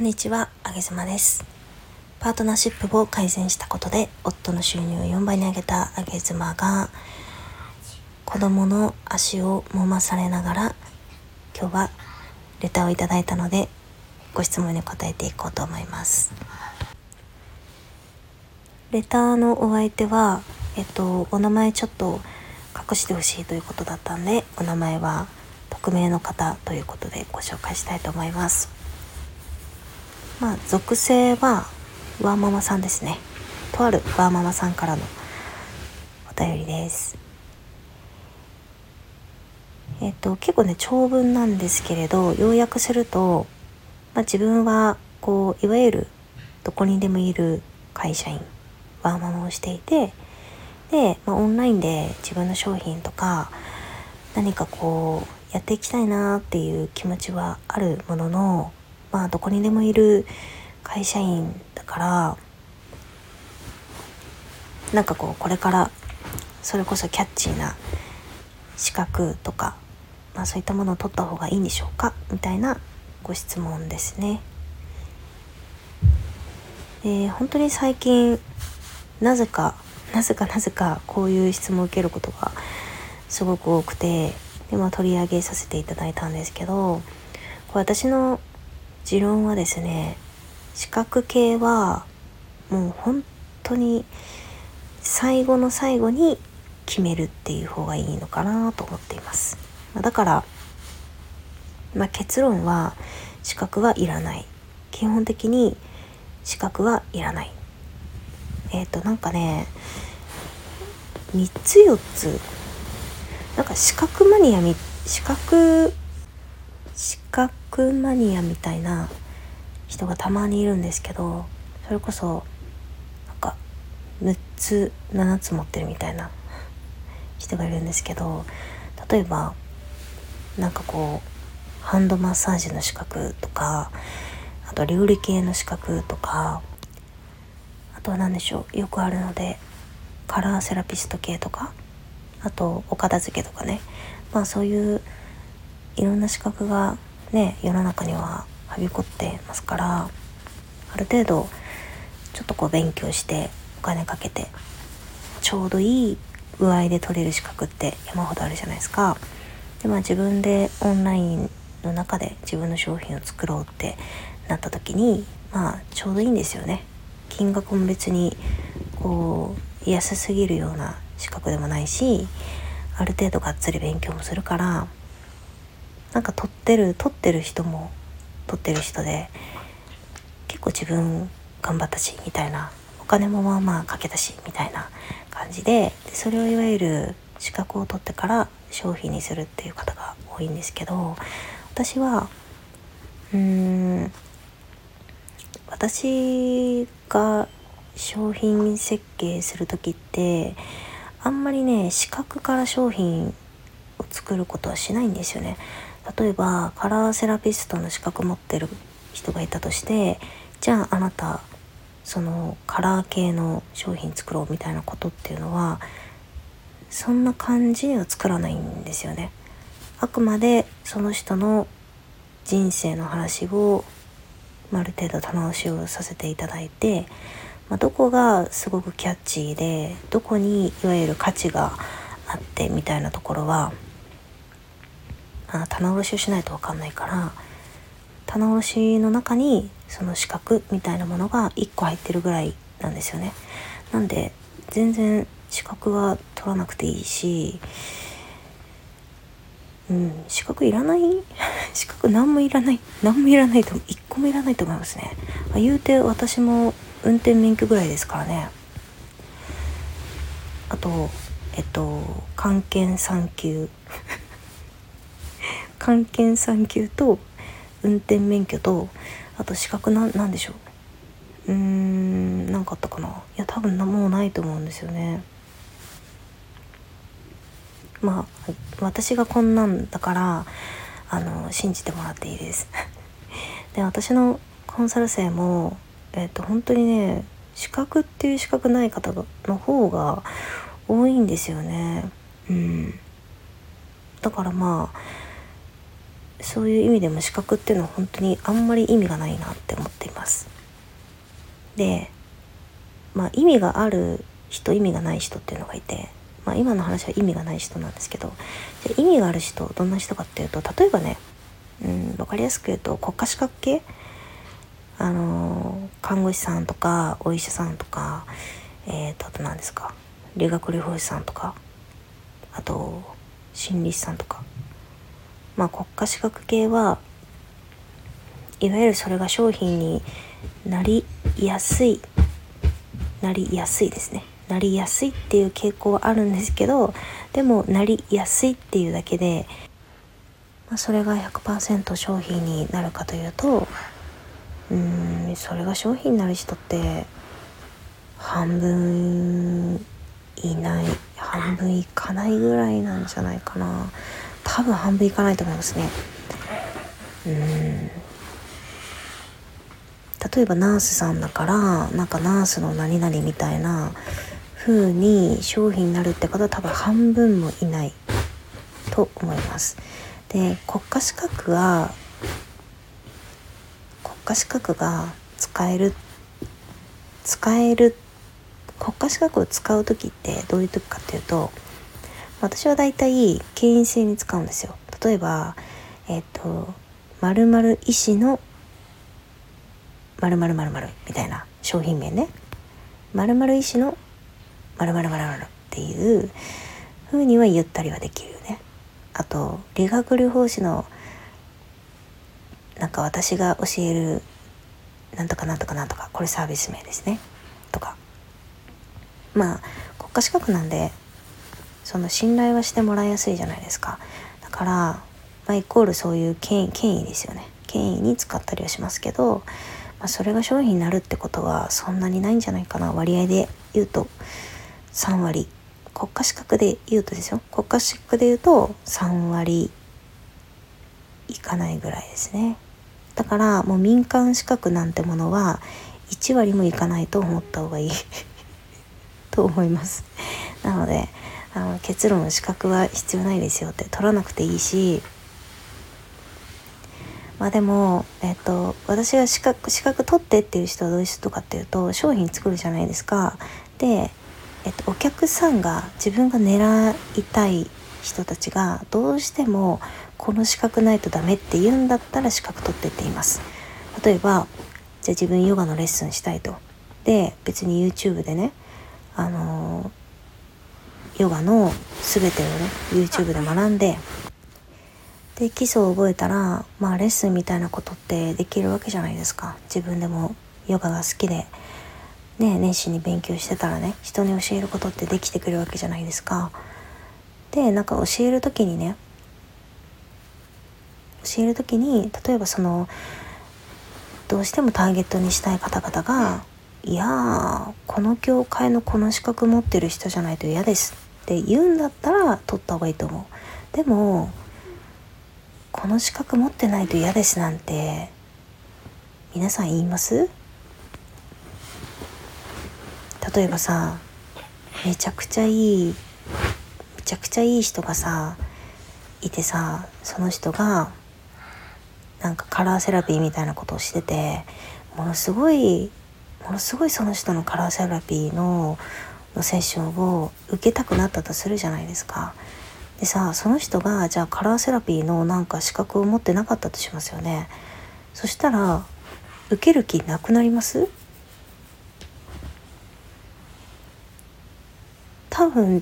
こんにちは、あげずまです。パートナーシップを改善したことで、夫の収入を4倍に上げたあげずまが、子供の足を揉まされながら、今日はレターをいただいたので、ご質問に答えていこうと思います。レターのお相手は、えっと、お名前ちょっと隠してほしいということだったんで、お名前は匿名の方ということでご紹介したいと思います。まあ、属性はワーママさんですね。とあるワーママさんからのお便りです。えっと、結構ね、長文なんですけれど、要約すると、まあ、自分は、こう、いわゆる、どこにでもいる会社員、ワーママをしていて、で、まあ、オンラインで自分の商品とか、何かこう、やっていきたいなっていう気持ちはあるものの、まあどこにでもいる会社員だからなんかこうこれからそれこそキャッチーな資格とか、まあ、そういったものを取った方がいいんでしょうかみたいなご質問ですね。で本当に最近なぜかなぜかなぜかこういう質問を受けることがすごく多くてで、まあ、取り上げさせていただいたんですけどこれ私の持論はですね視覚系はもう本当に最後の最後に決めるっていう方がいいのかなと思っています。だから、まあ、結論は資格はいらない。基本的に資格はいらない。えっ、ー、となんかね3つ4つ。なんか資格マニアみ資格資格マニアみたいな人がたまにいるんですけどそれこそなんか6つ7つ持ってるみたいな人がいるんですけど例えばなんかこうハンドマッサージの資格とかあと料理系の資格とかあとは何でしょうよくあるのでカラーセラピスト系とかあとお片付けとかね。まあそういういろんな資格がね世の中にははびこってますからある程度ちょっとこう勉強してお金かけてちょうどいい具合で取れる資格って山ほどあるじゃないですか。でまあ自分でオンラインの中で自分の商品を作ろうってなった時にまあちょうどいいんですよね。金額も別にこう安すぎるような資格でもないしある程度がっつり勉強もするからなんか取ってる取ってる人も取ってる人で結構自分頑張ったしみたいなお金もまあまあかけたしみたいな感じででそれをいわゆる資格を取ってから商品にするっていう方が多いんですけど私はうーん私が商品設計する時ってあんまりね資格から商品を作ることはしないんですよね。例えばカラーセラピストの資格持ってる人がいたとしてじゃああなたそのカラー系の商品作ろうみたいなことっていうのはそんな感じには作らないんですよね。あくまでその人の人生の話をある程度棚押しをさせていただいて、まあ、どこがすごくキャッチーでどこにいわゆる価値があってみたいなところはあ棚卸しをしないと分かんないから棚卸しの中にその資格みたいなものが1個入ってるぐらいなんですよね。なんで全然資格は取らなくていいし、うん、資格いらない？資格何もいらない？何もいらないと1個もいらないと思いますね。あ言うて私も運転免許ぐらいですからね。あとえっと関係3級関係3級と運転免許とあと資格ななんでしょう？うーん何かあったかな？いや多分もうないと思うんですよね。まあ私がこんなんだからあの信じてもらっていいです。で私のコンサル生もえっ、と本当にね資格っていう資格ない方の方が多いんですよね。うん。だからまあそういう意味でも資格っていうのは本当にあんまり意味がないなって思っています。でまあ意味がある人意味がない人っていうのがいてまあ今の話は意味がない人なんですけどじゃ意味がある人どんな人かっていうと例えばねうん分かりやすく言うと国家資格系あの看護師さんとかお医者さんとかえー、とあと何ですか理学療法士さんとかあと心理師さんとか。まあ国家資格系はいわゆるそれが商品になりやすいなりやすいですね。なりやすいっていう傾向はあるんですけどでもなりやすいっていうだけで、まあ、それが100%商品になるかというとうんそれが商品になる人って半分いない半分いかないぐらいなんじゃないかな。多分半分いかないと思いますね。うん。例えばナースさんだからなんかナースの何々みたいな風に商品になるって方は多分半分もいないと思います。で国家資格が国家資格が使える使える国家資格を使う時ってどういう時かっていうと私はだいたい権威性に使うんですよ。例えばえっ、ー、と〇〇医師の〇〇〇〇みたいな商品名ね。〇〇医師の〇〇〇〇っていう風には言ったりはできるよね。あと理学療法士のなんか私が教えるなんとかなんとかなんとかこれサービス名ですね。とか。まあ国家資格なんでその信頼はしてもらいやすいじゃないですか。だから、まあ、イコールそういう権威権威ですよね。権威に使ったりはしますけど、まあ、それが商品になるってことはそんなにないんじゃないかな。割合で言うと。3割。国家資格で言うとですよ。国家資格で言うと3割いかないぐらいですね。だからもう民間資格なんてものは1割もいかないと思った方がいい。と思います。なのであの結論資格は必要ないですよって取らなくていいし。まあでも、えっと、私が資格資格取ってっていう人はどういう人かっていうと商品作るじゃないですか。で、えっと、お客さんが自分が狙いたい人たちがどうしてもこの資格ないとダメって言うんだったら資格取ってって言います。例えばじゃあ自分ヨガのレッスンしたいと。で別に YouTube でねあのヨガの全てをね YouTube で学んでで基礎を覚えたらまあレッスンみたいなことってできるわけじゃないですか。自分でもヨガが好きでね熱心に勉強してたらね人に教えることってできてくるわけじゃないですか。でなんか教える時にね教える時に例えばそのどうしてもターゲットにしたい方々がいやこの教会のこの資格持ってる人じゃないと嫌です。って言うんだったら取った方がいいと思う。でもこの資格持ってないと嫌ですなんて皆さん言います？例えばさめちゃくちゃいいめちゃくちゃいい人がさいてさその人がなんかカラーセラピーみたいなことをしててものすごいものすごいその人のカラーセラピーののセッションを受けたくなったとするじゃないですか。でさその人がじゃあカラーセラピーのなんか資格を持ってなかったとしますよね。そしたら受ける気なくなります？多分っ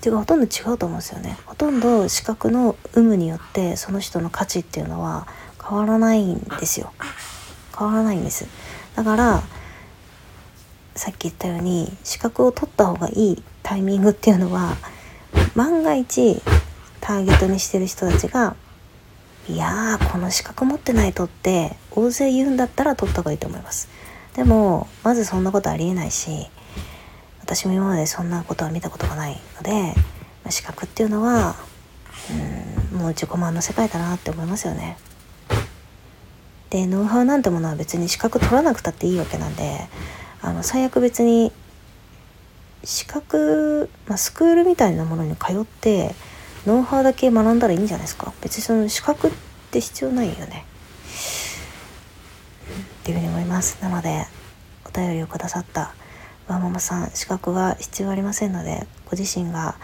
ていうかほとんど違うと思うんですよね。ほとんど資格の有無によってその人の価値っていうのは変わらないんですよ。変わらないんです。だからさっき言ったように資格を取った方がいいタイミングっていうのは万が一ターゲットにしてる人たちが「いやーこの資格持ってないと」って大勢言うんだったら取った方がいいと思います。でもまずそんなことありえないし私も今までそんなことは見たことがないので資格っていうのはうんもう自己満の世界だなって思いますよね。でノウハウなんてものは別に資格取らなくたっていいわけなんであの最悪別に資格、まあ、スクールみたいなものに通ってノウハウだけ学んだらいいんじゃないですか。別にその資格って必要ないよね。っていうふうに思います。なのでお便りをくださったワーママさん資格は必要ありませんのでご自身が、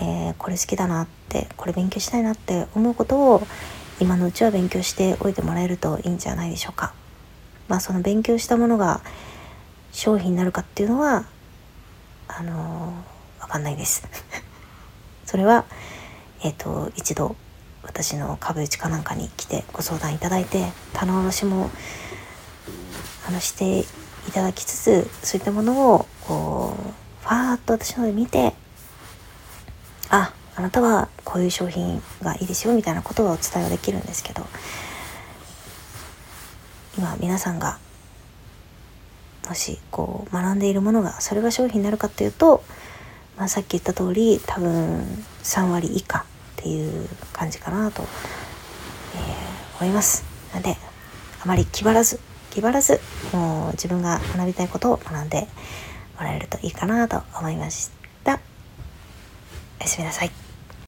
えー、これ好きだなってこれ勉強したいなって思うことを今のうちは勉強しておいてもらえるといいんじゃないでしょうか。まあその勉強したものが商品になるかっていうのはあのー、わかんないです。それはえっ、ー、と一度私の株打ちかなんかに来てご相談いただいて棚卸しもあのしていただきつつそういったものをこうファーッと私ので見てああなたはこういう商品がいいですよみたいなことはお伝えはできるんですけど今皆さんがもしこう学んでいるものがそれが商品になるかっていうと、まあ、さっき言った通り多分3割以下っていう感じかなと、えー、思います。なのであまり気張らず気張らずもう自分が学びたいことを学んでもらえるといいかなと思いました。おやすみなさい。